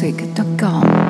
music.com.